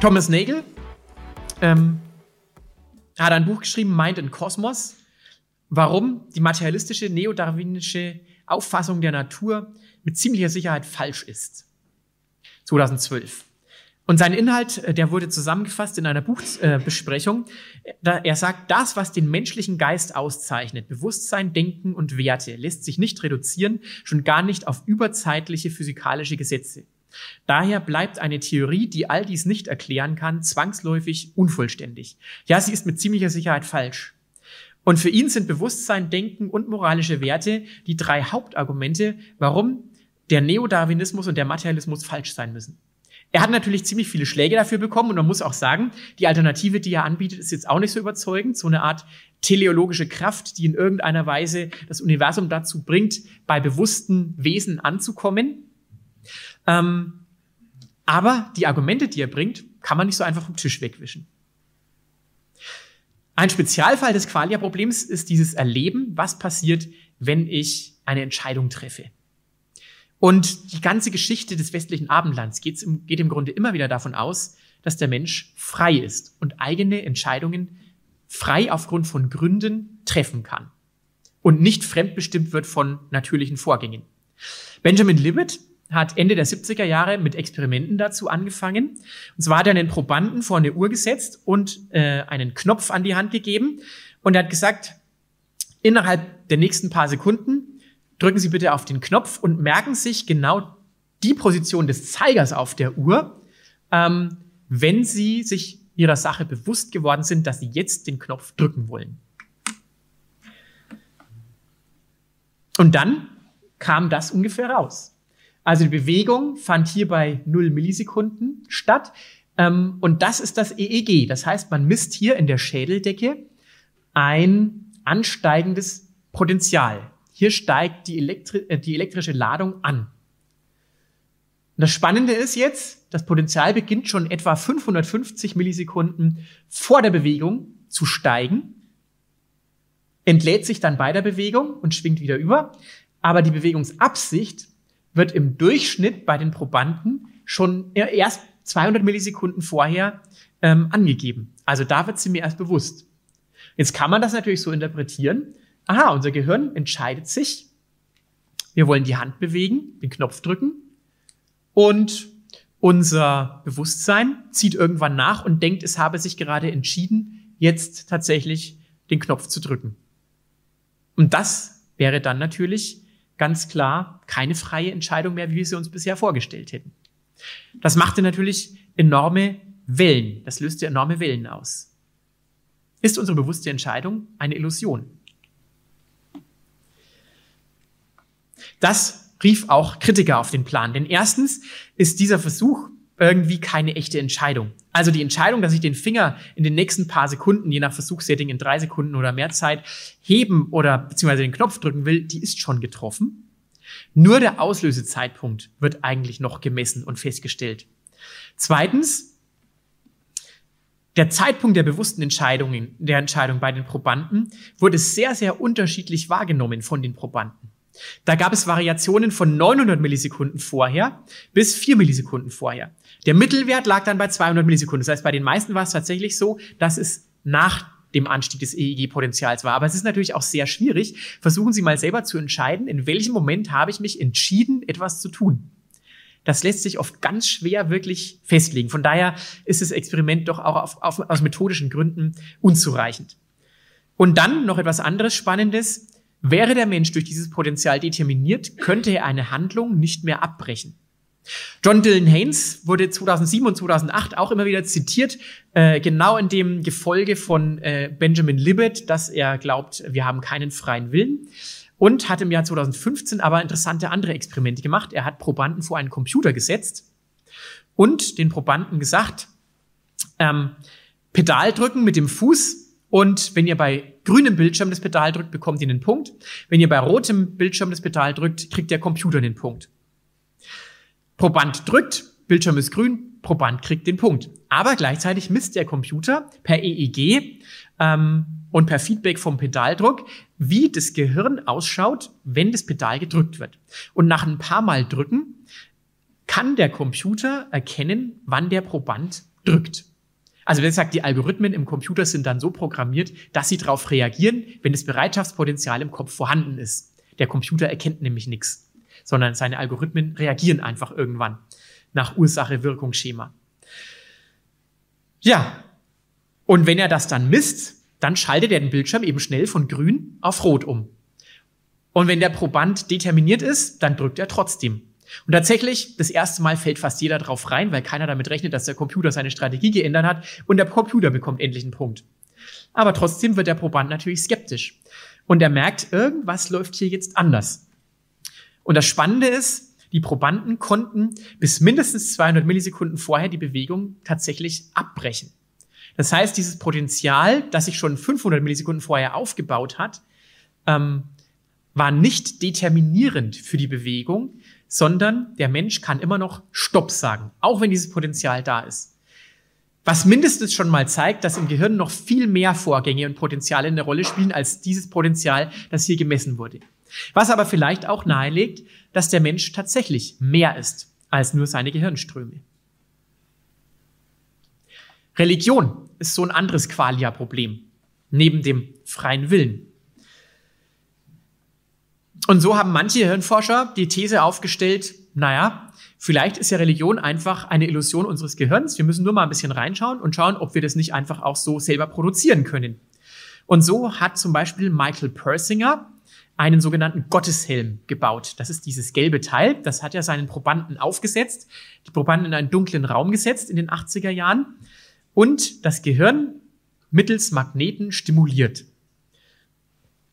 Thomas Nagel ähm, hat ein Buch geschrieben, Mind and Cosmos, warum die materialistische neodarwinische Auffassung der Natur mit ziemlicher Sicherheit falsch ist. 2012. Und sein Inhalt, äh, der wurde zusammengefasst in einer Buchbesprechung. Er sagt, das, was den menschlichen Geist auszeichnet, Bewusstsein, Denken und Werte, lässt sich nicht reduzieren, schon gar nicht auf überzeitliche physikalische Gesetze. Daher bleibt eine Theorie, die all dies nicht erklären kann, zwangsläufig unvollständig. Ja, sie ist mit ziemlicher Sicherheit falsch. Und für ihn sind Bewusstsein, Denken und moralische Werte die drei Hauptargumente, warum der Neodarwinismus und der Materialismus falsch sein müssen. Er hat natürlich ziemlich viele Schläge dafür bekommen und man muss auch sagen, die Alternative, die er anbietet, ist jetzt auch nicht so überzeugend. So eine Art teleologische Kraft, die in irgendeiner Weise das Universum dazu bringt, bei bewussten Wesen anzukommen. Ähm, aber die Argumente, die er bringt, kann man nicht so einfach vom Tisch wegwischen. Ein Spezialfall des Qualia-Problems ist dieses Erleben, was passiert, wenn ich eine Entscheidung treffe. Und die ganze Geschichte des westlichen Abendlands geht im, geht im Grunde immer wieder davon aus, dass der Mensch frei ist und eigene Entscheidungen frei aufgrund von Gründen treffen kann und nicht fremdbestimmt wird von natürlichen Vorgängen. Benjamin Libet hat Ende der 70er Jahre mit Experimenten dazu angefangen. Und zwar hat er einen Probanden vor eine Uhr gesetzt und äh, einen Knopf an die Hand gegeben. Und er hat gesagt, innerhalb der nächsten paar Sekunden drücken Sie bitte auf den Knopf und merken sich genau die Position des Zeigers auf der Uhr, ähm, wenn Sie sich Ihrer Sache bewusst geworden sind, dass Sie jetzt den Knopf drücken wollen. Und dann kam das ungefähr raus. Also die Bewegung fand hier bei 0 Millisekunden statt. Ähm, und das ist das EEG. Das heißt, man misst hier in der Schädeldecke ein ansteigendes Potential. Hier steigt die, Elektri äh, die elektrische Ladung an. Und das Spannende ist jetzt, das Potential beginnt schon etwa 550 Millisekunden vor der Bewegung zu steigen, entlädt sich dann bei der Bewegung und schwingt wieder über. Aber die Bewegungsabsicht wird im Durchschnitt bei den Probanden schon erst 200 Millisekunden vorher ähm, angegeben. Also da wird sie mir erst bewusst. Jetzt kann man das natürlich so interpretieren. Aha, unser Gehirn entscheidet sich. Wir wollen die Hand bewegen, den Knopf drücken und unser Bewusstsein zieht irgendwann nach und denkt, es habe sich gerade entschieden, jetzt tatsächlich den Knopf zu drücken. Und das wäre dann natürlich ganz klar keine freie Entscheidung mehr, wie wir sie uns bisher vorgestellt hätten. Das machte natürlich enorme Wellen. Das löste enorme Wellen aus. Ist unsere bewusste Entscheidung eine Illusion? Das rief auch Kritiker auf den Plan. Denn erstens ist dieser Versuch irgendwie keine echte Entscheidung. Also die Entscheidung, dass ich den Finger in den nächsten paar Sekunden, je nach Versuchssetting in drei Sekunden oder mehr Zeit, heben oder beziehungsweise den Knopf drücken will, die ist schon getroffen. Nur der Auslösezeitpunkt wird eigentlich noch gemessen und festgestellt. Zweitens, der Zeitpunkt der bewussten Entscheidungen, der Entscheidung bei den Probanden wurde sehr, sehr unterschiedlich wahrgenommen von den Probanden. Da gab es Variationen von 900 Millisekunden vorher bis 4 Millisekunden vorher. Der Mittelwert lag dann bei 200 Millisekunden. Das heißt, bei den meisten war es tatsächlich so, dass es nach dem Anstieg des EEG-Potenzials war. Aber es ist natürlich auch sehr schwierig. Versuchen Sie mal selber zu entscheiden, in welchem Moment habe ich mich entschieden, etwas zu tun. Das lässt sich oft ganz schwer wirklich festlegen. Von daher ist das Experiment doch auch auf, auf, aus methodischen Gründen unzureichend. Und dann noch etwas anderes Spannendes. Wäre der Mensch durch dieses Potenzial determiniert, könnte er eine Handlung nicht mehr abbrechen. John Dylan Haynes wurde 2007 und 2008 auch immer wieder zitiert, äh, genau in dem Gefolge von äh, Benjamin Libet, dass er glaubt, wir haben keinen freien Willen. Und hat im Jahr 2015 aber interessante andere Experimente gemacht. Er hat Probanden vor einen Computer gesetzt und den Probanden gesagt, ähm, Pedal drücken mit dem Fuß und wenn ihr bei grünem Bildschirm das Pedal drückt, bekommt ihr einen Punkt. Wenn ihr bei rotem Bildschirm das Pedal drückt, kriegt der Computer den Punkt. Proband drückt, Bildschirm ist grün, Proband kriegt den Punkt. Aber gleichzeitig misst der Computer per EEG ähm, und per Feedback vom Pedaldruck, wie das Gehirn ausschaut, wenn das Pedal gedrückt wird. Und nach ein paar Mal drücken kann der Computer erkennen, wann der Proband drückt. Also wie gesagt, die Algorithmen im Computer sind dann so programmiert, dass sie darauf reagieren, wenn das Bereitschaftspotenzial im Kopf vorhanden ist. Der Computer erkennt nämlich nichts, sondern seine Algorithmen reagieren einfach irgendwann nach Ursache-Wirkungsschema. Ja, und wenn er das dann misst, dann schaltet er den Bildschirm eben schnell von grün auf rot um. Und wenn der Proband determiniert ist, dann drückt er trotzdem. Und tatsächlich, das erste Mal fällt fast jeder drauf rein, weil keiner damit rechnet, dass der Computer seine Strategie geändert hat und der Computer bekommt endlich einen Punkt. Aber trotzdem wird der Proband natürlich skeptisch. Und er merkt, irgendwas läuft hier jetzt anders. Und das Spannende ist, die Probanden konnten bis mindestens 200 Millisekunden vorher die Bewegung tatsächlich abbrechen. Das heißt, dieses Potenzial, das sich schon 500 Millisekunden vorher aufgebaut hat, ähm, war nicht determinierend für die Bewegung, sondern der Mensch kann immer noch Stopp sagen, auch wenn dieses Potenzial da ist. Was mindestens schon mal zeigt, dass im Gehirn noch viel mehr Vorgänge und Potenziale eine Rolle spielen als dieses Potenzial, das hier gemessen wurde. Was aber vielleicht auch nahelegt, dass der Mensch tatsächlich mehr ist als nur seine Gehirnströme. Religion ist so ein anderes Qualia-Problem, neben dem freien Willen. Und so haben manche Hirnforscher die These aufgestellt, naja, vielleicht ist ja Religion einfach eine Illusion unseres Gehirns. Wir müssen nur mal ein bisschen reinschauen und schauen, ob wir das nicht einfach auch so selber produzieren können. Und so hat zum Beispiel Michael Persinger einen sogenannten Gotteshelm gebaut. Das ist dieses gelbe Teil. Das hat er seinen Probanden aufgesetzt, die Probanden in einen dunklen Raum gesetzt in den 80er Jahren und das Gehirn mittels Magneten stimuliert.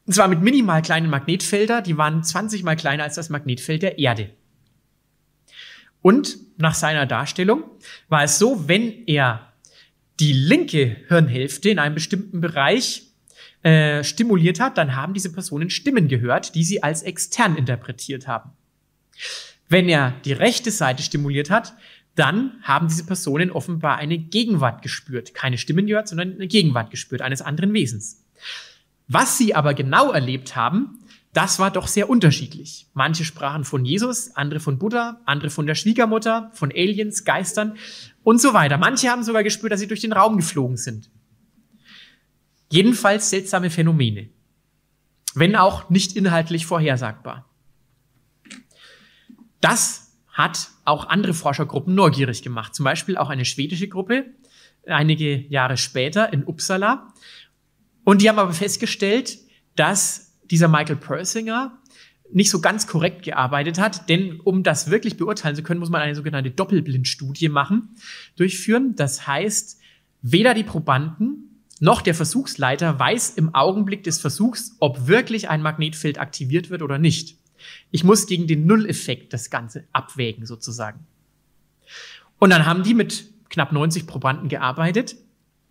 Und zwar mit minimal kleinen Magnetfelder, die waren 20 mal kleiner als das Magnetfeld der Erde. Und nach seiner Darstellung war es so, wenn er die linke Hirnhälfte in einem bestimmten Bereich äh, stimuliert hat, dann haben diese Personen Stimmen gehört, die sie als extern interpretiert haben. Wenn er die rechte Seite stimuliert hat, dann haben diese Personen offenbar eine Gegenwart gespürt. Keine Stimmen gehört, sondern eine Gegenwart gespürt eines anderen Wesens. Was sie aber genau erlebt haben, das war doch sehr unterschiedlich. Manche sprachen von Jesus, andere von Buddha, andere von der Schwiegermutter, von Aliens, Geistern und so weiter. Manche haben sogar gespürt, dass sie durch den Raum geflogen sind. Jedenfalls seltsame Phänomene. Wenn auch nicht inhaltlich vorhersagbar. Das hat auch andere Forschergruppen neugierig gemacht. Zum Beispiel auch eine schwedische Gruppe, einige Jahre später in Uppsala. Und die haben aber festgestellt, dass dieser Michael Persinger nicht so ganz korrekt gearbeitet hat, denn um das wirklich beurteilen zu können, muss man eine sogenannte Doppelblindstudie machen, durchführen. Das heißt, weder die Probanden noch der Versuchsleiter weiß im Augenblick des Versuchs, ob wirklich ein Magnetfeld aktiviert wird oder nicht. Ich muss gegen den Nulleffekt das Ganze abwägen sozusagen. Und dann haben die mit knapp 90 Probanden gearbeitet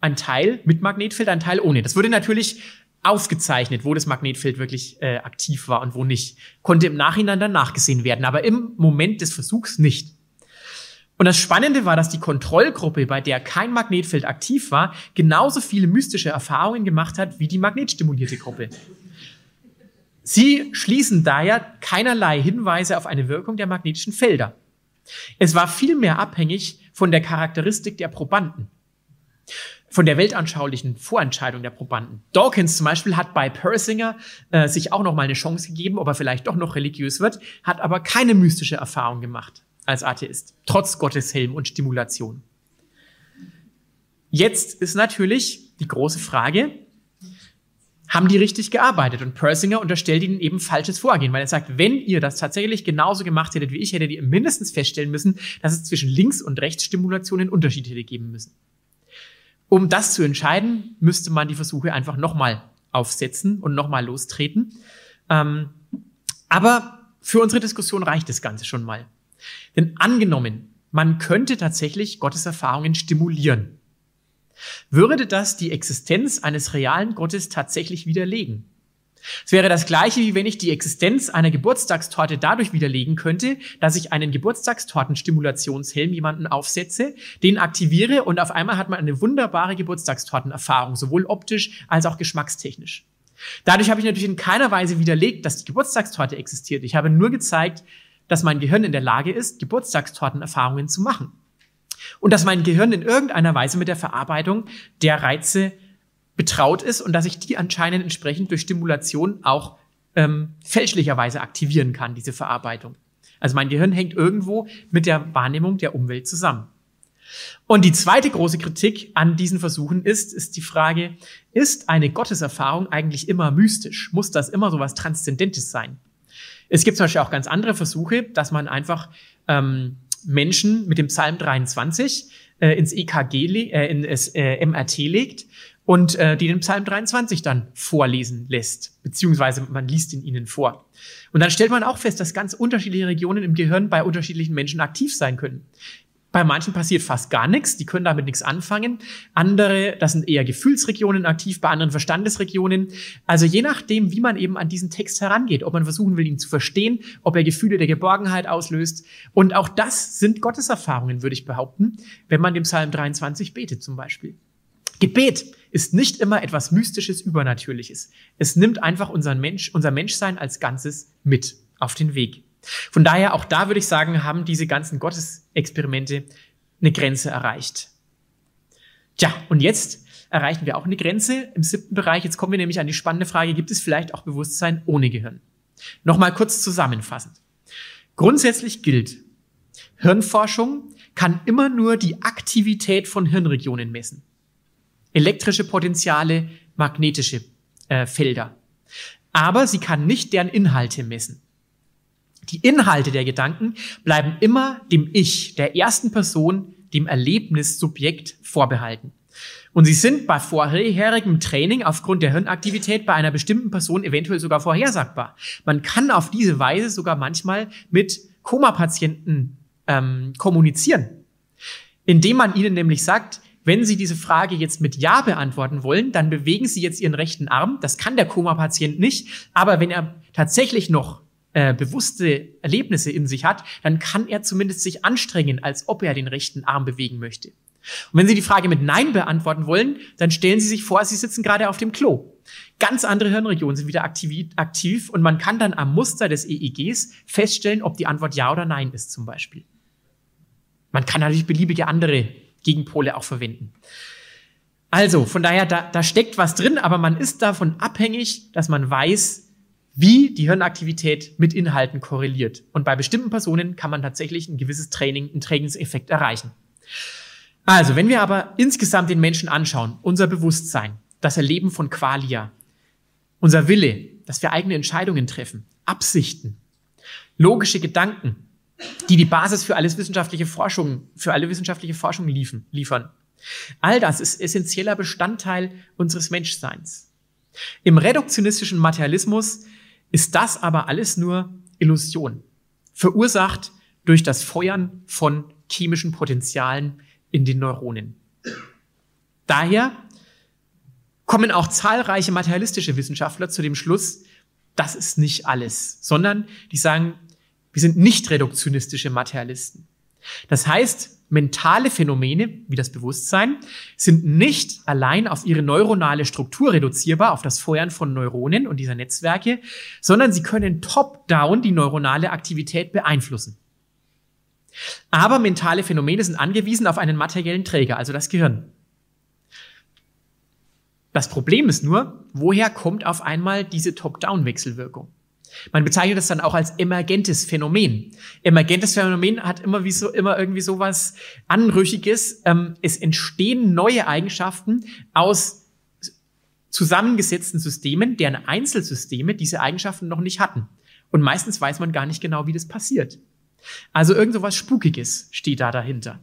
ein Teil mit Magnetfeld, ein Teil ohne. Das wurde natürlich aufgezeichnet, wo das Magnetfeld wirklich äh, aktiv war und wo nicht. Konnte im Nachhinein dann nachgesehen werden, aber im Moment des Versuchs nicht. Und das Spannende war, dass die Kontrollgruppe, bei der kein Magnetfeld aktiv war, genauso viele mystische Erfahrungen gemacht hat wie die magnetstimulierte Gruppe. Sie schließen daher keinerlei Hinweise auf eine Wirkung der magnetischen Felder. Es war vielmehr abhängig von der Charakteristik der Probanden von der weltanschaulichen Vorentscheidung der Probanden. Dawkins zum Beispiel hat bei Persinger äh, sich auch noch mal eine Chance gegeben, ob er vielleicht doch noch religiös wird, hat aber keine mystische Erfahrung gemacht als Atheist, trotz Gotteshelm und Stimulation. Jetzt ist natürlich die große Frage, haben die richtig gearbeitet? Und Persinger unterstellt ihnen eben falsches Vorgehen, weil er sagt, wenn ihr das tatsächlich genauso gemacht hättet wie ich, hättet ihr mindestens feststellen müssen, dass es zwischen Links- und Rechtsstimulationen Unterschiede hätte geben müssen. Um das zu entscheiden, müsste man die Versuche einfach nochmal aufsetzen und nochmal lostreten. Ähm, aber für unsere Diskussion reicht das Ganze schon mal. Denn angenommen, man könnte tatsächlich Gottes Erfahrungen stimulieren. Würde das die Existenz eines realen Gottes tatsächlich widerlegen? Es wäre das gleiche, wie wenn ich die Existenz einer Geburtstagstorte dadurch widerlegen könnte, dass ich einen Geburtstagstortenstimulationshelm jemanden aufsetze, den aktiviere und auf einmal hat man eine wunderbare Geburtstagstortenerfahrung, sowohl optisch als auch geschmackstechnisch. Dadurch habe ich natürlich in keiner Weise widerlegt, dass die Geburtstagstorte existiert. Ich habe nur gezeigt, dass mein Gehirn in der Lage ist, Geburtstagstortenerfahrungen zu machen. Und dass mein Gehirn in irgendeiner Weise mit der Verarbeitung der Reize betraut ist und dass ich die anscheinend entsprechend durch Stimulation auch ähm, fälschlicherweise aktivieren kann, diese Verarbeitung. Also mein Gehirn hängt irgendwo mit der Wahrnehmung der Umwelt zusammen. Und die zweite große Kritik an diesen Versuchen ist, ist die Frage, ist eine Gotteserfahrung eigentlich immer mystisch? Muss das immer so was Transzendentes sein? Es gibt zum Beispiel auch ganz andere Versuche, dass man einfach ähm, Menschen mit dem Psalm 23 äh, ins EKG, äh, in das äh, MRT legt und äh, die den Psalm 23 dann vorlesen lässt, beziehungsweise man liest ihn ihnen vor. Und dann stellt man auch fest, dass ganz unterschiedliche Regionen im Gehirn bei unterschiedlichen Menschen aktiv sein können. Bei manchen passiert fast gar nichts, die können damit nichts anfangen. Andere, das sind eher Gefühlsregionen aktiv, bei anderen Verstandesregionen. Also je nachdem, wie man eben an diesen Text herangeht, ob man versuchen will, ihn zu verstehen, ob er Gefühle der Geborgenheit auslöst. Und auch das sind Gotteserfahrungen, würde ich behaupten, wenn man dem Psalm 23 betet zum Beispiel. Gebet ist nicht immer etwas Mystisches, Übernatürliches. Es nimmt einfach unseren Mensch, unser Menschsein als Ganzes mit auf den Weg. Von daher, auch da würde ich sagen, haben diese ganzen Gottesexperimente eine Grenze erreicht. Tja, und jetzt erreichen wir auch eine Grenze im siebten Bereich. Jetzt kommen wir nämlich an die spannende Frage, gibt es vielleicht auch Bewusstsein ohne Gehirn? Nochmal kurz zusammenfassend. Grundsätzlich gilt, Hirnforschung kann immer nur die Aktivität von Hirnregionen messen. Elektrische Potenziale, magnetische äh, Felder. Aber sie kann nicht deren Inhalte messen. Die Inhalte der Gedanken bleiben immer dem Ich, der ersten Person, dem Erlebnissubjekt vorbehalten. Und sie sind bei vorherigem Training aufgrund der Hirnaktivität bei einer bestimmten Person eventuell sogar vorhersagbar. Man kann auf diese Weise sogar manchmal mit Koma-Patienten ähm, kommunizieren, indem man ihnen nämlich sagt, wenn Sie diese Frage jetzt mit Ja beantworten wollen, dann bewegen Sie jetzt Ihren rechten Arm. Das kann der Koma-Patient nicht. Aber wenn er tatsächlich noch äh, bewusste Erlebnisse in sich hat, dann kann er zumindest sich anstrengen, als ob er den rechten Arm bewegen möchte. Und wenn Sie die Frage mit Nein beantworten wollen, dann stellen Sie sich vor, Sie sitzen gerade auf dem Klo. Ganz andere Hirnregionen sind wieder aktiv, aktiv und man kann dann am Muster des EEGs feststellen, ob die Antwort Ja oder Nein ist zum Beispiel. Man kann natürlich beliebige andere Gegenpole auch verwenden. Also, von daher, da, da steckt was drin, aber man ist davon abhängig, dass man weiß, wie die Hirnaktivität mit Inhalten korreliert. Und bei bestimmten Personen kann man tatsächlich ein gewisses Training, einen Trainingseffekt erreichen. Also, wenn wir aber insgesamt den Menschen anschauen, unser Bewusstsein, das Erleben von Qualia, unser Wille, dass wir eigene Entscheidungen treffen, Absichten, logische Gedanken, die die Basis für alles wissenschaftliche Forschung, für alle wissenschaftliche Forschung liefen, liefern. All das ist essentieller Bestandteil unseres Menschseins. Im reduktionistischen Materialismus ist das aber alles nur Illusion, verursacht durch das Feuern von chemischen Potenzialen in den Neuronen. Daher kommen auch zahlreiche materialistische Wissenschaftler zu dem Schluss, das ist nicht alles, sondern die sagen, wir sind nicht reduktionistische Materialisten. Das heißt, mentale Phänomene wie das Bewusstsein sind nicht allein auf ihre neuronale Struktur reduzierbar, auf das Feuern von Neuronen und dieser Netzwerke, sondern sie können top-down die neuronale Aktivität beeinflussen. Aber mentale Phänomene sind angewiesen auf einen materiellen Träger, also das Gehirn. Das Problem ist nur, woher kommt auf einmal diese Top-Down-Wechselwirkung? Man bezeichnet das dann auch als emergentes Phänomen. Emergentes Phänomen hat immer wie so, immer irgendwie sowas Anrüchiges. Ähm, es entstehen neue Eigenschaften aus zusammengesetzten Systemen, deren Einzelsysteme diese Eigenschaften noch nicht hatten. Und meistens weiß man gar nicht genau, wie das passiert. Also irgend sowas Spukiges steht da dahinter.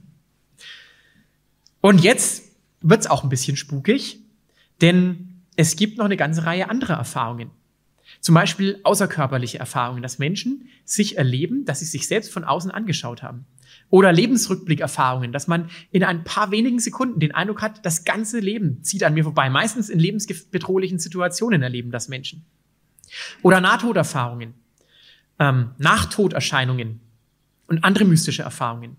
Und jetzt wird's auch ein bisschen spukig, denn es gibt noch eine ganze Reihe anderer Erfahrungen. Zum Beispiel außerkörperliche Erfahrungen, dass Menschen sich erleben, dass sie sich selbst von außen angeschaut haben. Oder Lebensrückblickerfahrungen, dass man in ein paar wenigen Sekunden den Eindruck hat, das ganze Leben zieht an mir vorbei. Meistens in lebensbedrohlichen Situationen erleben das Menschen. Oder Nahtoderfahrungen, ähm, Nachtoderscheinungen und andere mystische Erfahrungen.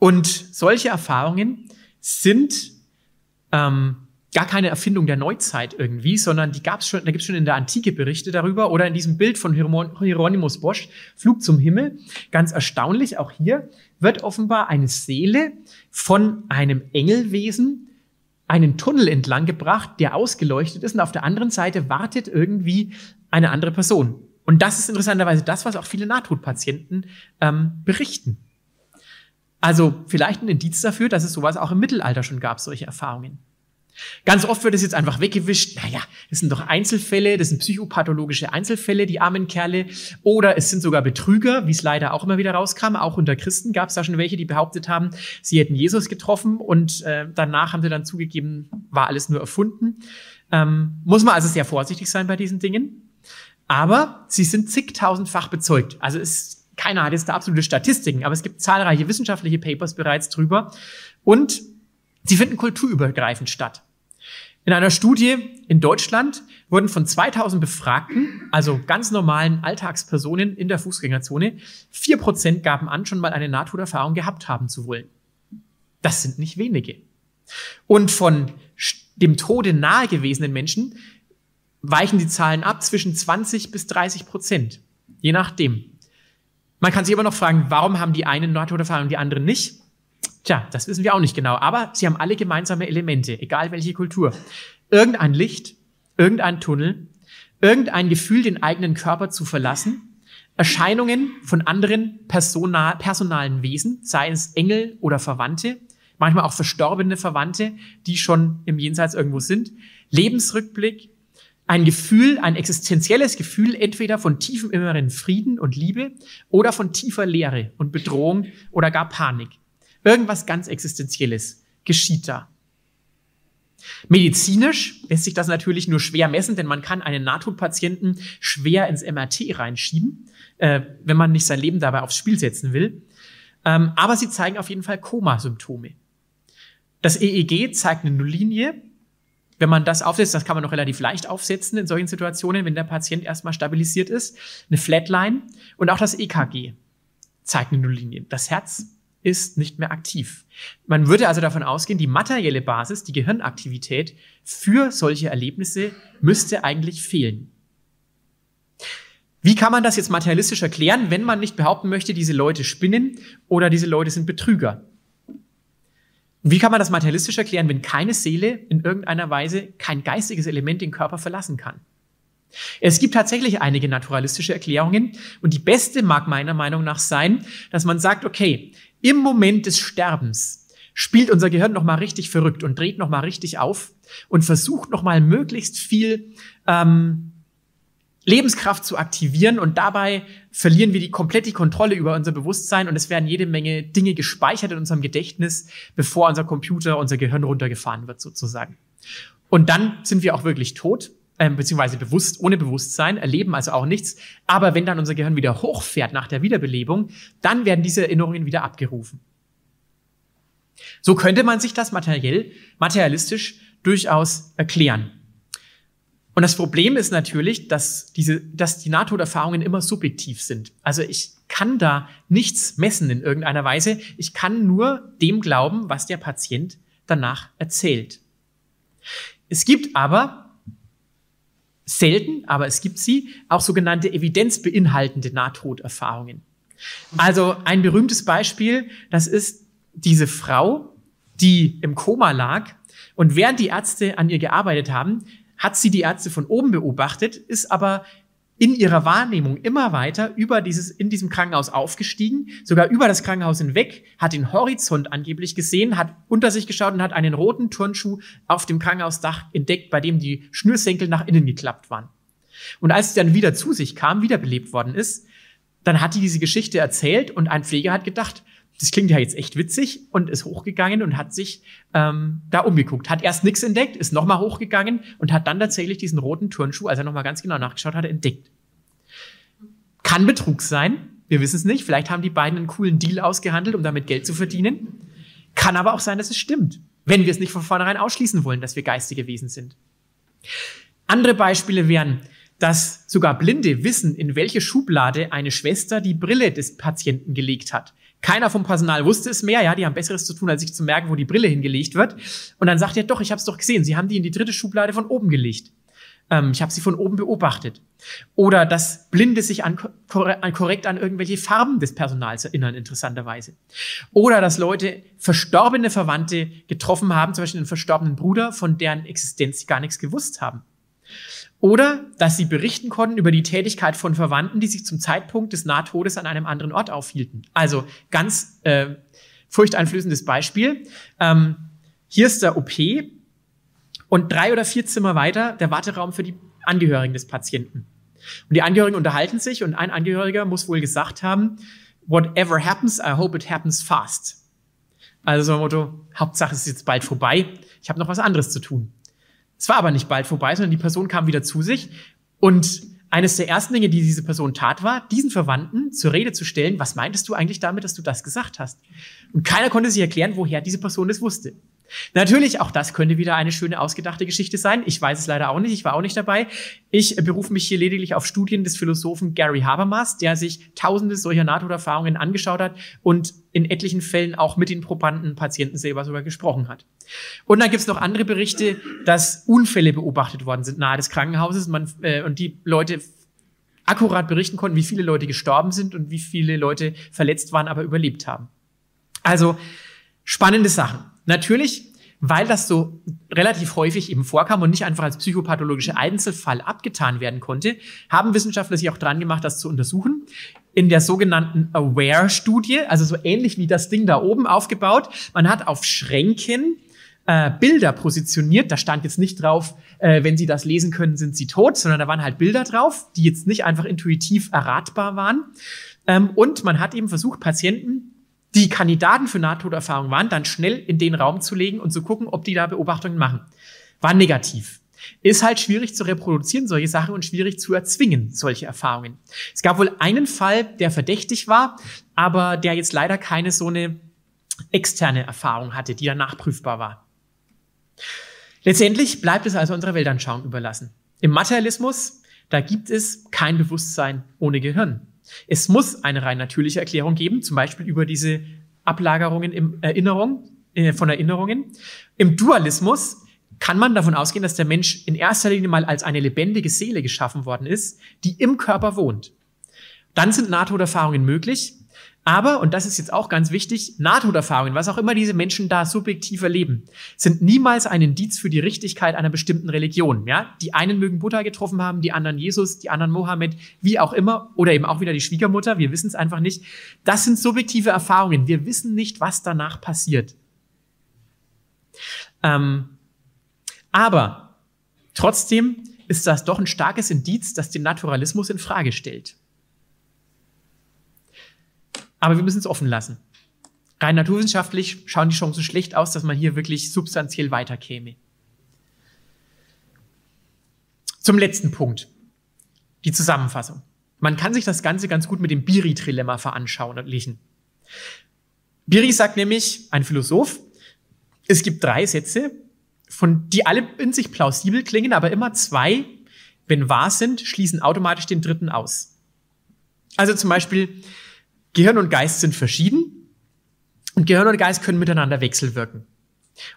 Und solche Erfahrungen sind ähm, gar keine Erfindung der Neuzeit irgendwie, sondern die gab's schon, da gibt's schon in der Antike Berichte darüber oder in diesem Bild von Hieronymus Bosch, Flug zum Himmel. Ganz erstaunlich, auch hier wird offenbar eine Seele von einem Engelwesen einen Tunnel entlang gebracht, der ausgeleuchtet ist und auf der anderen Seite wartet irgendwie eine andere Person. Und das ist interessanterweise das, was auch viele Nahtodpatienten ähm, berichten. Also vielleicht ein Indiz dafür, dass es sowas auch im Mittelalter schon gab, solche Erfahrungen. Ganz oft wird es jetzt einfach weggewischt. Naja, das sind doch Einzelfälle, das sind psychopathologische Einzelfälle, die armen Kerle. Oder es sind sogar Betrüger, wie es leider auch immer wieder rauskam. Auch unter Christen gab es da schon welche, die behauptet haben, sie hätten Jesus getroffen und äh, danach haben sie dann zugegeben, war alles nur erfunden. Ähm, muss man also sehr vorsichtig sein bei diesen Dingen. Aber sie sind zigtausendfach bezeugt. Also es, keiner hat jetzt da absolute Statistiken, aber es gibt zahlreiche wissenschaftliche Papers bereits drüber. Und Sie finden kulturübergreifend statt. In einer Studie in Deutschland wurden von 2000 Befragten, also ganz normalen Alltagspersonen in der Fußgängerzone, vier Prozent gaben an, schon mal eine Nahtoderfahrung gehabt haben zu wollen. Das sind nicht wenige. Und von dem Tode nahe gewesenen Menschen weichen die Zahlen ab zwischen 20 bis 30 Prozent. Je nachdem. Man kann sich aber noch fragen, warum haben die einen Nahtoderfahrung, die anderen nicht? Tja, das wissen wir auch nicht genau, aber sie haben alle gemeinsame Elemente, egal welche Kultur. Irgendein Licht, irgendein Tunnel, irgendein Gefühl, den eigenen Körper zu verlassen, Erscheinungen von anderen personal, personalen Wesen, sei es Engel oder Verwandte, manchmal auch verstorbene Verwandte, die schon im Jenseits irgendwo sind, Lebensrückblick, ein Gefühl, ein existenzielles Gefühl entweder von tiefem inneren Frieden und Liebe oder von tiefer Leere und Bedrohung oder gar Panik. Irgendwas ganz Existenzielles geschieht da. Medizinisch lässt sich das natürlich nur schwer messen, denn man kann einen Nahtodpatienten schwer ins MRT reinschieben, äh, wenn man nicht sein Leben dabei aufs Spiel setzen will. Ähm, aber sie zeigen auf jeden Fall Koma-Symptome. Das EEG zeigt eine Nulllinie. Wenn man das aufsetzt, das kann man noch relativ leicht aufsetzen in solchen Situationen, wenn der Patient erstmal stabilisiert ist. Eine Flatline. Und auch das EKG zeigt eine Nulllinie. Das Herz ist nicht mehr aktiv. Man würde also davon ausgehen, die materielle Basis, die Gehirnaktivität für solche Erlebnisse müsste eigentlich fehlen. Wie kann man das jetzt materialistisch erklären, wenn man nicht behaupten möchte, diese Leute spinnen oder diese Leute sind Betrüger? Wie kann man das materialistisch erklären, wenn keine Seele in irgendeiner Weise kein geistiges Element den Körper verlassen kann? Es gibt tatsächlich einige naturalistische Erklärungen und die beste mag meiner Meinung nach sein, dass man sagt, okay, im Moment des Sterbens spielt unser Gehirn noch mal richtig verrückt und dreht noch mal richtig auf und versucht noch mal möglichst viel ähm, Lebenskraft zu aktivieren und dabei verlieren wir die komplett die Kontrolle über unser Bewusstsein und es werden jede Menge Dinge gespeichert in unserem Gedächtnis, bevor unser Computer, unser Gehirn runtergefahren wird sozusagen. Und dann sind wir auch wirklich tot ähm, beziehungsweise bewusst, ohne Bewusstsein, erleben also auch nichts. Aber wenn dann unser Gehirn wieder hochfährt nach der Wiederbelebung, dann werden diese Erinnerungen wieder abgerufen. So könnte man sich das materiell, materialistisch durchaus erklären. Und das Problem ist natürlich, dass diese, dass die Nahtoderfahrungen immer subjektiv sind. Also ich kann da nichts messen in irgendeiner Weise. Ich kann nur dem glauben, was der Patient danach erzählt. Es gibt aber selten, aber es gibt sie, auch sogenannte evidenzbeinhaltende Nahtoderfahrungen. Also ein berühmtes Beispiel, das ist diese Frau, die im Koma lag und während die Ärzte an ihr gearbeitet haben, hat sie die Ärzte von oben beobachtet, ist aber in ihrer Wahrnehmung immer weiter über dieses, in diesem Krankenhaus aufgestiegen, sogar über das Krankenhaus hinweg, hat den Horizont angeblich gesehen, hat unter sich geschaut und hat einen roten Turnschuh auf dem Krankenhausdach entdeckt, bei dem die Schnürsenkel nach innen geklappt waren. Und als sie dann wieder zu sich kam, wiederbelebt worden ist, dann hat die diese Geschichte erzählt und ein Pfleger hat gedacht, das klingt ja jetzt echt witzig und ist hochgegangen und hat sich ähm, da umgeguckt. Hat erst nichts entdeckt, ist nochmal hochgegangen und hat dann tatsächlich diesen roten Turnschuh, als er nochmal ganz genau nachgeschaut hat, entdeckt. Kann Betrug sein, wir wissen es nicht. Vielleicht haben die beiden einen coolen Deal ausgehandelt, um damit Geld zu verdienen. Kann aber auch sein, dass es stimmt, wenn wir es nicht von vornherein ausschließen wollen, dass wir geistige Wesen sind. Andere Beispiele wären dass sogar Blinde wissen, in welche Schublade eine Schwester die Brille des Patienten gelegt hat. Keiner vom Personal wusste es mehr, ja, die haben Besseres zu tun, als sich zu merken, wo die Brille hingelegt wird. Und dann sagt er, doch, ich habe es doch gesehen, sie haben die in die dritte Schublade von oben gelegt. Ähm, ich habe sie von oben beobachtet. Oder dass Blinde sich an, korrekt an irgendwelche Farben des Personals erinnern, interessanterweise. Oder dass Leute verstorbene Verwandte getroffen haben, zum Beispiel einen verstorbenen Bruder, von deren Existenz sie gar nichts gewusst haben. Oder dass sie berichten konnten über die Tätigkeit von Verwandten, die sich zum Zeitpunkt des Nahtodes an einem anderen Ort aufhielten. Also ganz äh, furchteinflößendes Beispiel. Ähm, hier ist der OP und drei oder vier Zimmer weiter der Warteraum für die Angehörigen des Patienten. Und die Angehörigen unterhalten sich und ein Angehöriger muss wohl gesagt haben, whatever happens, I hope it happens fast. Also so ein Motto, Hauptsache es ist jetzt bald vorbei, ich habe noch was anderes zu tun. Es war aber nicht bald vorbei, sondern die Person kam wieder zu sich und eines der ersten Dinge, die diese Person tat, war, diesen Verwandten zur Rede zu stellen, was meintest du eigentlich damit, dass du das gesagt hast? Und keiner konnte sich erklären, woher diese Person es wusste. Natürlich, auch das könnte wieder eine schöne ausgedachte Geschichte sein. Ich weiß es leider auch nicht, ich war auch nicht dabei. Ich berufe mich hier lediglich auf Studien des Philosophen Gary Habermas, der sich tausende solcher Nahtoderfahrungen angeschaut hat und in etlichen Fällen auch mit den probanden Patienten selber sogar gesprochen hat. Und dann gibt's noch andere Berichte, dass Unfälle beobachtet worden sind nahe des Krankenhauses man, äh, und die Leute akkurat berichten konnten, wie viele Leute gestorben sind und wie viele Leute verletzt waren, aber überlebt haben. Also spannende Sachen. Natürlich, weil das so relativ häufig eben vorkam und nicht einfach als psychopathologischer Einzelfall abgetan werden konnte, haben Wissenschaftler sich auch dran gemacht, das zu untersuchen. In der sogenannten AWARE-Studie, also so ähnlich wie das Ding da oben aufgebaut. Man hat auf Schränken äh, Bilder positioniert. Da stand jetzt nicht drauf, äh, wenn Sie das lesen können, sind Sie tot, sondern da waren halt Bilder drauf, die jetzt nicht einfach intuitiv erratbar waren. Ähm, und man hat eben versucht, Patienten die Kandidaten für Nahtoderfahrung waren, dann schnell in den Raum zu legen und zu gucken, ob die da Beobachtungen machen. War negativ. Ist halt schwierig zu reproduzieren, solche Sachen, und schwierig zu erzwingen, solche Erfahrungen. Es gab wohl einen Fall, der verdächtig war, aber der jetzt leider keine so eine externe Erfahrung hatte, die dann nachprüfbar war. Letztendlich bleibt es also unserer Weltanschauung überlassen. Im Materialismus, da gibt es kein Bewusstsein ohne Gehirn. Es muss eine rein natürliche Erklärung geben, zum Beispiel über diese Ablagerungen im Erinnerung, äh, von Erinnerungen. Im Dualismus kann man davon ausgehen, dass der Mensch in erster Linie mal als eine lebendige Seele geschaffen worden ist, die im Körper wohnt. Dann sind Nahtoderfahrungen möglich, aber, und das ist jetzt auch ganz wichtig, Nahtoderfahrungen, was auch immer diese Menschen da subjektiv erleben, sind niemals ein Indiz für die Richtigkeit einer bestimmten Religion. Ja? Die einen mögen Buddha getroffen haben, die anderen Jesus, die anderen Mohammed, wie auch immer, oder eben auch wieder die Schwiegermutter, wir wissen es einfach nicht. Das sind subjektive Erfahrungen. Wir wissen nicht, was danach passiert. Ähm, aber trotzdem ist das doch ein starkes Indiz, das den Naturalismus in Frage stellt. Aber wir müssen es offen lassen. Rein naturwissenschaftlich schauen die Chancen schlecht aus, dass man hier wirklich substanziell weiterkäme. Zum letzten Punkt. Die Zusammenfassung. Man kann sich das Ganze ganz gut mit dem Biri-Trilemma veranschaulichen. Biri sagt nämlich, ein Philosoph, es gibt drei Sätze, von die alle in sich plausibel klingen, aber immer zwei, wenn wahr sind, schließen automatisch den dritten aus. Also zum Beispiel, Gehirn und Geist sind verschieden und Gehirn und Geist können miteinander wechselwirken.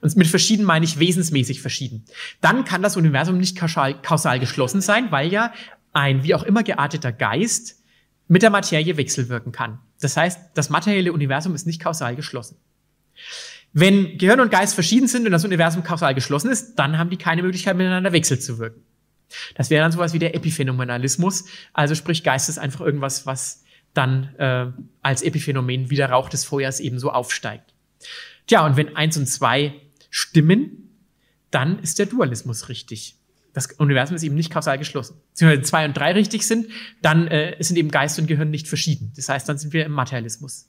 Und mit verschieden meine ich wesensmäßig verschieden. Dann kann das Universum nicht kausal, kausal geschlossen sein, weil ja ein wie auch immer gearteter Geist mit der Materie wechselwirken kann. Das heißt, das materielle Universum ist nicht kausal geschlossen. Wenn Gehirn und Geist verschieden sind und das Universum kausal geschlossen ist, dann haben die keine Möglichkeit, miteinander wechselzuwirken. Das wäre dann sowas wie der Epiphänomenalismus, also sprich Geist ist einfach irgendwas, was dann äh, als Epiphänomen wie der Rauch des Feuers ebenso aufsteigt. Tja, und wenn eins und zwei stimmen, dann ist der Dualismus richtig. Das Universum ist eben nicht kausal geschlossen. Wenn zwei und drei richtig sind, dann äh, sind eben Geist und Gehirn nicht verschieden. Das heißt, dann sind wir im Materialismus.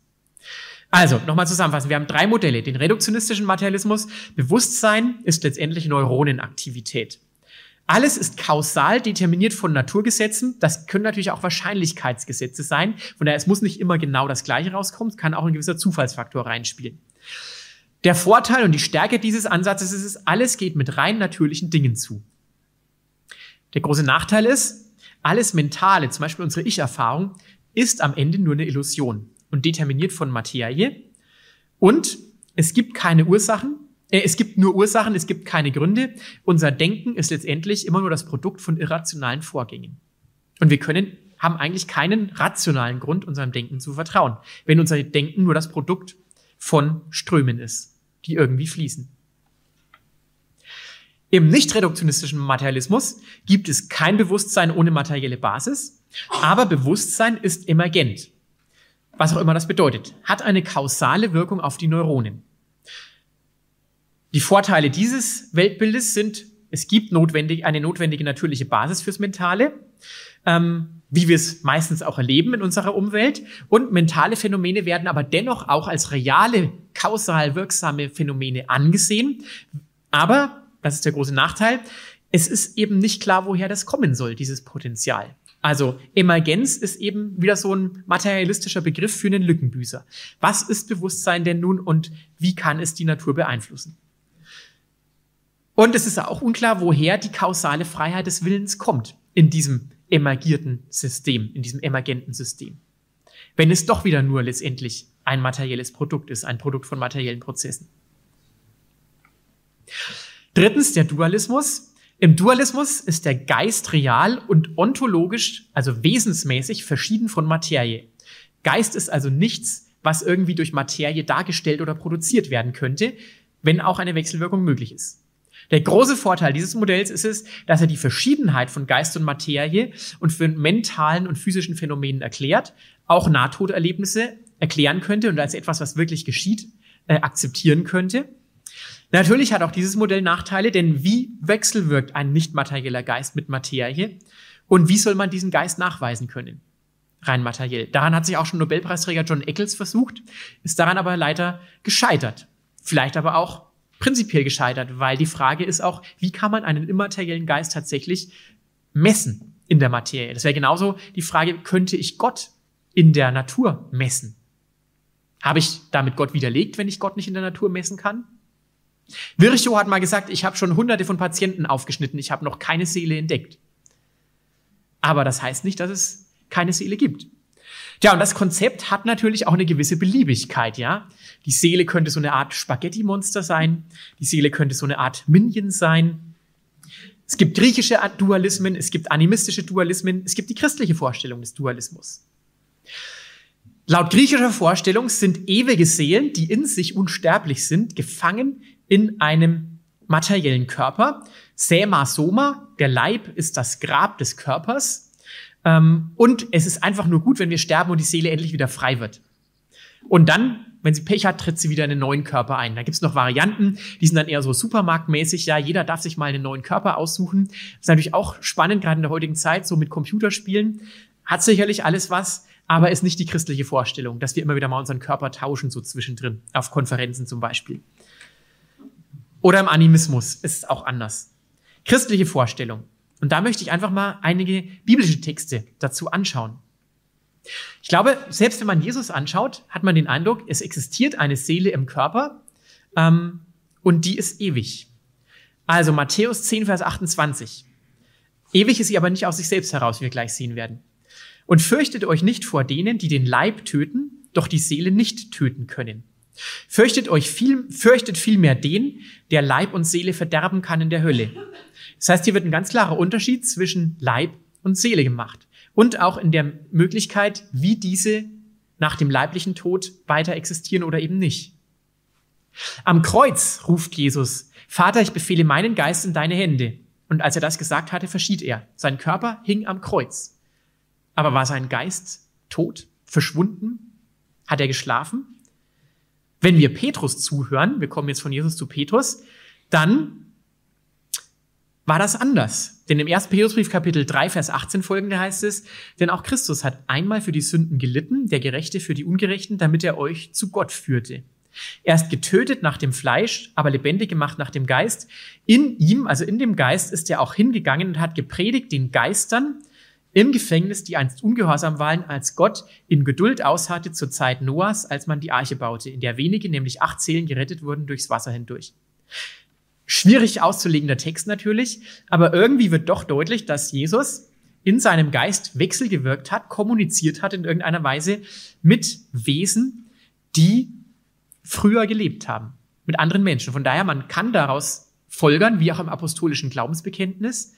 Also, nochmal zusammenfassen. Wir haben drei Modelle. Den reduktionistischen Materialismus. Bewusstsein ist letztendlich Neuronenaktivität. Alles ist kausal determiniert von Naturgesetzen. Das können natürlich auch Wahrscheinlichkeitsgesetze sein. Von daher, es muss nicht immer genau das Gleiche rauskommen. Es kann auch ein gewisser Zufallsfaktor reinspielen. Der Vorteil und die Stärke dieses Ansatzes ist, alles geht mit rein natürlichen Dingen zu. Der große Nachteil ist, alles Mentale, zum Beispiel unsere Ich-Erfahrung, ist am Ende nur eine Illusion und determiniert von Materie. Und es gibt keine Ursachen, es gibt nur Ursachen, es gibt keine Gründe. Unser Denken ist letztendlich immer nur das Produkt von irrationalen Vorgängen. Und wir können, haben eigentlich keinen rationalen Grund, unserem Denken zu vertrauen, wenn unser Denken nur das Produkt von Strömen ist, die irgendwie fließen. Im nicht-reduktionistischen Materialismus gibt es kein Bewusstsein ohne materielle Basis, aber Bewusstsein ist emergent. Was auch immer das bedeutet, hat eine kausale Wirkung auf die Neuronen. Die Vorteile dieses Weltbildes sind, es gibt notwendig, eine notwendige natürliche Basis fürs Mentale, ähm, wie wir es meistens auch erleben in unserer Umwelt. Und mentale Phänomene werden aber dennoch auch als reale, kausal wirksame Phänomene angesehen. Aber das ist der große Nachteil. Es ist eben nicht klar, woher das kommen soll, dieses Potenzial. Also Emergenz ist eben wieder so ein materialistischer Begriff für einen Lückenbüßer. Was ist Bewusstsein denn nun und wie kann es die Natur beeinflussen? Und es ist auch unklar, woher die kausale Freiheit des Willens kommt in diesem emergierten System, in diesem emergenten System. Wenn es doch wieder nur letztendlich ein materielles Produkt ist, ein Produkt von materiellen Prozessen. Drittens der Dualismus. Im Dualismus ist der Geist real und ontologisch, also wesensmäßig, verschieden von Materie. Geist ist also nichts, was irgendwie durch Materie dargestellt oder produziert werden könnte, wenn auch eine Wechselwirkung möglich ist. Der große Vorteil dieses Modells ist es, dass er die Verschiedenheit von Geist und Materie und für mentalen und physischen Phänomenen erklärt, auch Nahtoderlebnisse erklären könnte und als etwas, was wirklich geschieht, äh, akzeptieren könnte. Natürlich hat auch dieses Modell Nachteile, denn wie wechselwirkt ein nicht materieller Geist mit Materie? Und wie soll man diesen Geist nachweisen können? Rein materiell. Daran hat sich auch schon Nobelpreisträger John Eccles versucht, ist daran aber leider gescheitert. Vielleicht aber auch prinzipiell gescheitert, weil die Frage ist auch, wie kann man einen immateriellen Geist tatsächlich messen in der Materie? Das wäre genauso die Frage, könnte ich Gott in der Natur messen? Habe ich damit Gott widerlegt, wenn ich Gott nicht in der Natur messen kann? Virchow hat mal gesagt, ich habe schon hunderte von Patienten aufgeschnitten, ich habe noch keine Seele entdeckt. Aber das heißt nicht, dass es keine Seele gibt. Tja, und das Konzept hat natürlich auch eine gewisse Beliebigkeit, ja. Die Seele könnte so eine Art Spaghetti-Monster sein, die Seele könnte so eine Art Minion sein. Es gibt griechische Dualismen, es gibt animistische Dualismen, es gibt die christliche Vorstellung des Dualismus. Laut griechischer Vorstellung sind ewige Seelen, die in sich unsterblich sind, gefangen in einem materiellen Körper. Sema Soma, der Leib ist das Grab des Körpers. Ähm, und es ist einfach nur gut, wenn wir sterben und die Seele endlich wieder frei wird. Und dann, wenn sie Pech hat, tritt sie wieder in einen neuen Körper ein. Da gibt's noch Varianten, die sind dann eher so supermarktmäßig. Ja, jeder darf sich mal einen neuen Körper aussuchen. Ist natürlich auch spannend, gerade in der heutigen Zeit, so mit Computerspielen. Hat sicherlich alles was, aber ist nicht die christliche Vorstellung, dass wir immer wieder mal unseren Körper tauschen, so zwischendrin, auf Konferenzen zum Beispiel. Oder im Animismus ist es auch anders. Christliche Vorstellung. Und da möchte ich einfach mal einige biblische Texte dazu anschauen. Ich glaube, selbst wenn man Jesus anschaut, hat man den Eindruck, es existiert eine Seele im Körper ähm, und die ist ewig. Also Matthäus 10, Vers 28. Ewig ist sie aber nicht aus sich selbst heraus, wie wir gleich sehen werden. Und fürchtet euch nicht vor denen, die den Leib töten, doch die Seele nicht töten können. Fürchtet euch viel, fürchtet vielmehr den, der Leib und Seele verderben kann in der Hölle. Das heißt, hier wird ein ganz klarer Unterschied zwischen Leib und Seele gemacht. Und auch in der Möglichkeit, wie diese nach dem leiblichen Tod weiter existieren oder eben nicht. Am Kreuz ruft Jesus, Vater, ich befehle meinen Geist in deine Hände. Und als er das gesagt hatte, verschied er. Sein Körper hing am Kreuz. Aber war sein Geist tot, verschwunden? Hat er geschlafen? Wenn wir Petrus zuhören, wir kommen jetzt von Jesus zu Petrus, dann war das anders. Denn im 1. Petrusbrief Kapitel 3, Vers 18 folgende heißt es, denn auch Christus hat einmal für die Sünden gelitten, der Gerechte für die Ungerechten, damit er euch zu Gott führte. Er ist getötet nach dem Fleisch, aber lebendig gemacht nach dem Geist. In ihm, also in dem Geist, ist er auch hingegangen und hat gepredigt den Geistern, im Gefängnis, die einst ungehorsam waren, als Gott in Geduld ausharrte zur Zeit Noahs, als man die Arche baute, in der wenige, nämlich acht Seelen, gerettet wurden durchs Wasser hindurch. Schwierig auszulegender Text natürlich, aber irgendwie wird doch deutlich, dass Jesus in seinem Geist wechselgewirkt hat, kommuniziert hat in irgendeiner Weise mit Wesen, die früher gelebt haben, mit anderen Menschen. Von daher, man kann daraus folgern, wie auch im apostolischen Glaubensbekenntnis,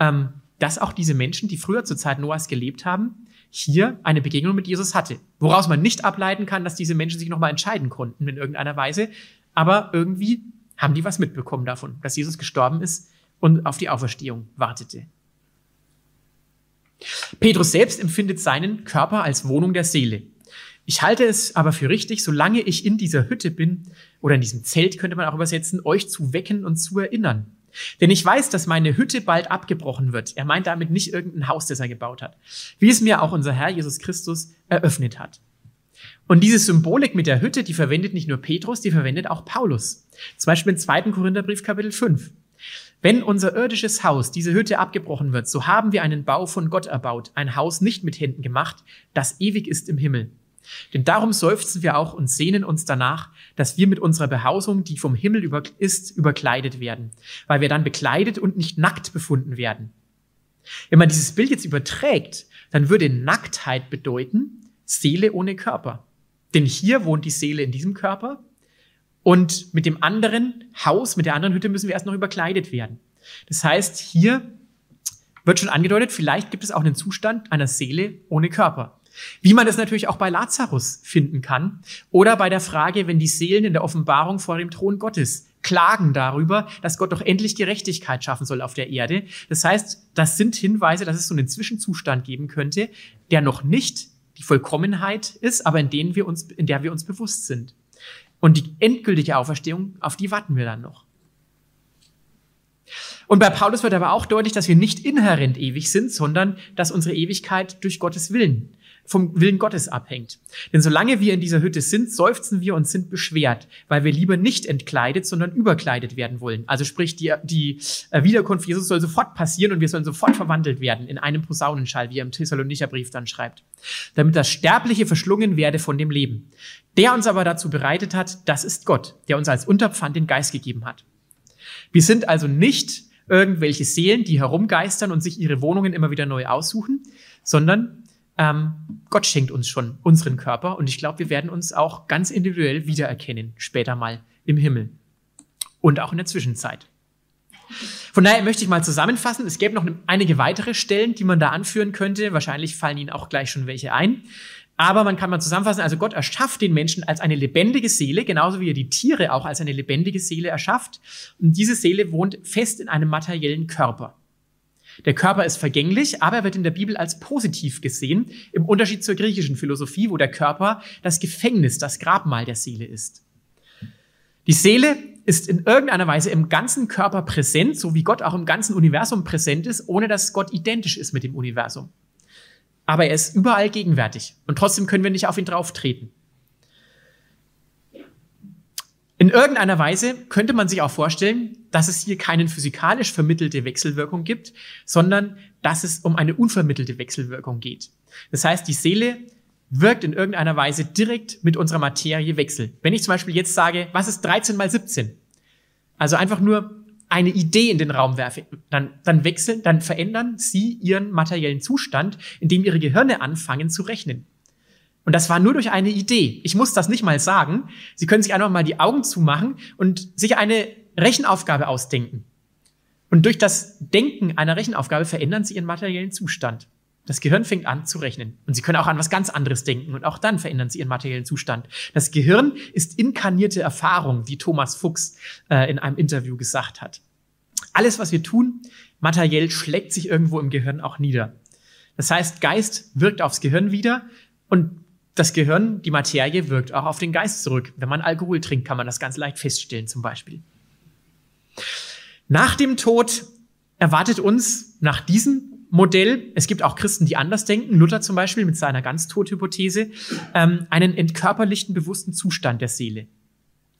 ähm, dass auch diese Menschen, die früher zur Zeit Noahs gelebt haben, hier eine Begegnung mit Jesus hatte. Woraus man nicht ableiten kann, dass diese Menschen sich nochmal entscheiden konnten in irgendeiner Weise. Aber irgendwie haben die was mitbekommen davon, dass Jesus gestorben ist und auf die Auferstehung wartete. Petrus selbst empfindet seinen Körper als Wohnung der Seele. Ich halte es aber für richtig, solange ich in dieser Hütte bin, oder in diesem Zelt könnte man auch übersetzen, euch zu wecken und zu erinnern. Denn ich weiß, dass meine Hütte bald abgebrochen wird. Er meint damit nicht irgendein Haus, das er gebaut hat. Wie es mir auch unser Herr Jesus Christus eröffnet hat. Und diese Symbolik mit der Hütte, die verwendet nicht nur Petrus, die verwendet auch Paulus. Zum Beispiel im 2. Korintherbrief Kapitel 5. Wenn unser irdisches Haus, diese Hütte abgebrochen wird, so haben wir einen Bau von Gott erbaut, ein Haus nicht mit Händen gemacht, das ewig ist im Himmel. Denn darum seufzen wir auch und sehnen uns danach, dass wir mit unserer Behausung, die vom Himmel über ist, überkleidet werden, weil wir dann bekleidet und nicht nackt befunden werden. Wenn man dieses Bild jetzt überträgt, dann würde Nacktheit bedeuten Seele ohne Körper. Denn hier wohnt die Seele in diesem Körper und mit dem anderen Haus, mit der anderen Hütte müssen wir erst noch überkleidet werden. Das heißt, hier wird schon angedeutet, vielleicht gibt es auch einen Zustand einer Seele ohne Körper. Wie man das natürlich auch bei Lazarus finden kann oder bei der Frage, wenn die Seelen in der Offenbarung vor dem Thron Gottes klagen darüber, dass Gott doch endlich Gerechtigkeit schaffen soll auf der Erde. Das heißt, das sind Hinweise, dass es so einen Zwischenzustand geben könnte, der noch nicht die Vollkommenheit ist, aber in, denen wir uns, in der wir uns bewusst sind. Und die endgültige Auferstehung, auf die warten wir dann noch. Und bei Paulus wird aber auch deutlich, dass wir nicht inhärent ewig sind, sondern dass unsere Ewigkeit durch Gottes Willen vom Willen Gottes abhängt. Denn solange wir in dieser Hütte sind, seufzen wir und sind beschwert, weil wir lieber nicht entkleidet, sondern überkleidet werden wollen. Also sprich, die, die äh, Wiederkunft Jesus soll sofort passieren und wir sollen sofort verwandelt werden in einem Posaunenschall, wie er im Thessalonicher Brief dann schreibt. Damit das Sterbliche verschlungen werde von dem Leben. Der uns aber dazu bereitet hat, das ist Gott, der uns als Unterpfand den Geist gegeben hat. Wir sind also nicht irgendwelche Seelen, die herumgeistern und sich ihre Wohnungen immer wieder neu aussuchen, sondern ähm, Gott schenkt uns schon unseren Körper und ich glaube, wir werden uns auch ganz individuell wiedererkennen, später mal im Himmel und auch in der Zwischenzeit. Von daher möchte ich mal zusammenfassen, es gäbe noch einige weitere Stellen, die man da anführen könnte. Wahrscheinlich fallen Ihnen auch gleich schon welche ein. Aber man kann mal zusammenfassen, also Gott erschafft den Menschen als eine lebendige Seele, genauso wie er die Tiere auch als eine lebendige Seele erschafft. Und diese Seele wohnt fest in einem materiellen Körper. Der Körper ist vergänglich, aber er wird in der Bibel als positiv gesehen, im Unterschied zur griechischen Philosophie, wo der Körper das Gefängnis, das Grabmal der Seele ist. Die Seele ist in irgendeiner Weise im ganzen Körper präsent, so wie Gott auch im ganzen Universum präsent ist, ohne dass Gott identisch ist mit dem Universum. Aber er ist überall gegenwärtig und trotzdem können wir nicht auf ihn drauftreten. In irgendeiner Weise könnte man sich auch vorstellen, dass es hier keine physikalisch vermittelte Wechselwirkung gibt, sondern dass es um eine unvermittelte Wechselwirkung geht. Das heißt, die Seele wirkt in irgendeiner Weise direkt mit unserer Materie Wechsel. Wenn ich zum Beispiel jetzt sage, was ist 13 mal 17? Also einfach nur eine Idee in den Raum werfe, dann, dann wechseln, dann verändern sie ihren materiellen Zustand, indem ihre Gehirne anfangen zu rechnen. Und das war nur durch eine Idee. Ich muss das nicht mal sagen. Sie können sich einfach mal die Augen zumachen und sich eine Rechenaufgabe ausdenken. Und durch das Denken einer Rechenaufgabe verändern Sie Ihren materiellen Zustand. Das Gehirn fängt an zu rechnen. Und Sie können auch an was ganz anderes denken. Und auch dann verändern Sie Ihren materiellen Zustand. Das Gehirn ist inkarnierte Erfahrung, wie Thomas Fuchs äh, in einem Interview gesagt hat. Alles, was wir tun, materiell schlägt sich irgendwo im Gehirn auch nieder. Das heißt, Geist wirkt aufs Gehirn wieder und das Gehirn, die Materie wirkt auch auf den Geist zurück. Wenn man Alkohol trinkt, kann man das ganz leicht feststellen, zum Beispiel. Nach dem Tod erwartet uns nach diesem Modell, es gibt auch Christen, die anders denken, Luther zum Beispiel mit seiner Ganztodhypothese, ähm, einen entkörperlichten, bewussten Zustand der Seele.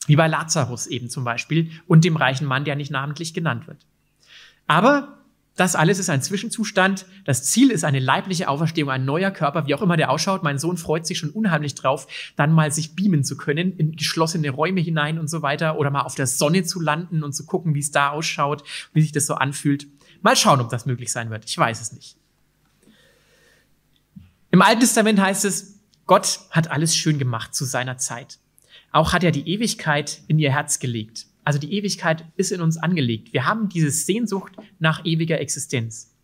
Wie bei Lazarus eben zum Beispiel und dem reichen Mann, der nicht namentlich genannt wird. Aber das alles ist ein Zwischenzustand. Das Ziel ist eine leibliche Auferstehung, ein neuer Körper, wie auch immer der ausschaut. Mein Sohn freut sich schon unheimlich drauf, dann mal sich beamen zu können, in geschlossene Räume hinein und so weiter oder mal auf der Sonne zu landen und zu gucken, wie es da ausschaut, wie sich das so anfühlt. Mal schauen, ob das möglich sein wird. Ich weiß es nicht. Im Alten Testament heißt es, Gott hat alles schön gemacht zu seiner Zeit. Auch hat er die Ewigkeit in ihr Herz gelegt. Also die Ewigkeit ist in uns angelegt. Wir haben diese Sehnsucht nach ewiger Existenz.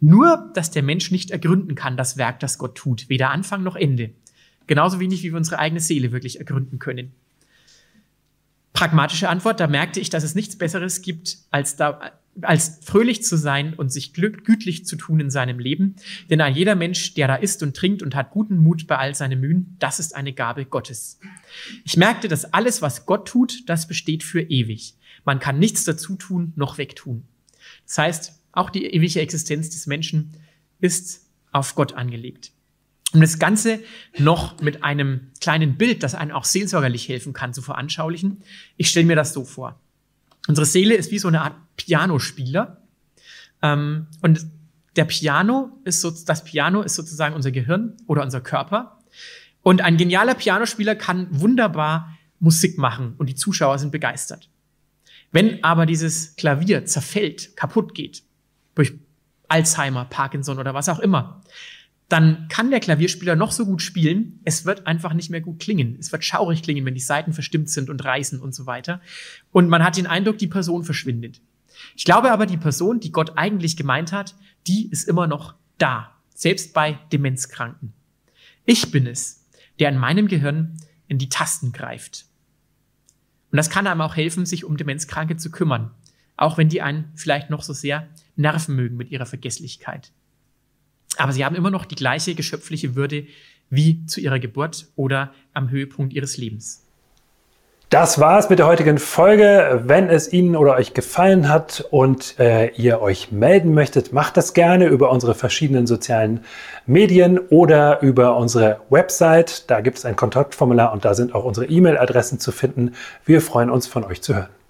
Nur, dass der Mensch nicht ergründen kann, das Werk, das Gott tut. Weder Anfang noch Ende. Genauso wenig, wie wir unsere eigene Seele wirklich ergründen können. Pragmatische Antwort, da merkte ich, dass es nichts Besseres gibt, als, da, als fröhlich zu sein und sich gütlich zu tun in seinem Leben. Denn ein jeder Mensch, der da isst und trinkt und hat guten Mut bei all seinen Mühen, das ist eine Gabe Gottes. Ich merkte, dass alles, was Gott tut, das besteht für ewig. Man kann nichts dazu tun, noch wegtun. Das heißt, auch die ewige Existenz des Menschen ist auf Gott angelegt. Um das Ganze noch mit einem kleinen Bild, das einem auch seelsorgerlich helfen kann, zu veranschaulichen. Ich stelle mir das so vor. Unsere Seele ist wie so eine Art Pianospieler. Ähm, und der Piano ist so, das Piano ist sozusagen unser Gehirn oder unser Körper. Und ein genialer Pianospieler kann wunderbar Musik machen und die Zuschauer sind begeistert. Wenn aber dieses Klavier zerfällt, kaputt geht, durch Alzheimer, Parkinson oder was auch immer, dann kann der Klavierspieler noch so gut spielen, es wird einfach nicht mehr gut klingen. Es wird schaurig klingen, wenn die Saiten verstimmt sind und reißen und so weiter. Und man hat den Eindruck, die Person verschwindet. Ich glaube aber, die Person, die Gott eigentlich gemeint hat, die ist immer noch da, selbst bei Demenzkranken. Ich bin es, der in meinem Gehirn in die Tasten greift. Und das kann einem auch helfen, sich um Demenzkranke zu kümmern, auch wenn die einen vielleicht noch so sehr nerven mögen mit ihrer Vergesslichkeit. Aber sie haben immer noch die gleiche geschöpfliche Würde wie zu ihrer Geburt oder am Höhepunkt ihres Lebens. Das war's mit der heutigen Folge. Wenn es Ihnen oder euch gefallen hat und äh, ihr euch melden möchtet, macht das gerne über unsere verschiedenen sozialen Medien oder über unsere Website. Da gibt es ein Kontaktformular und da sind auch unsere E-Mail-Adressen zu finden. Wir freuen uns von euch zu hören.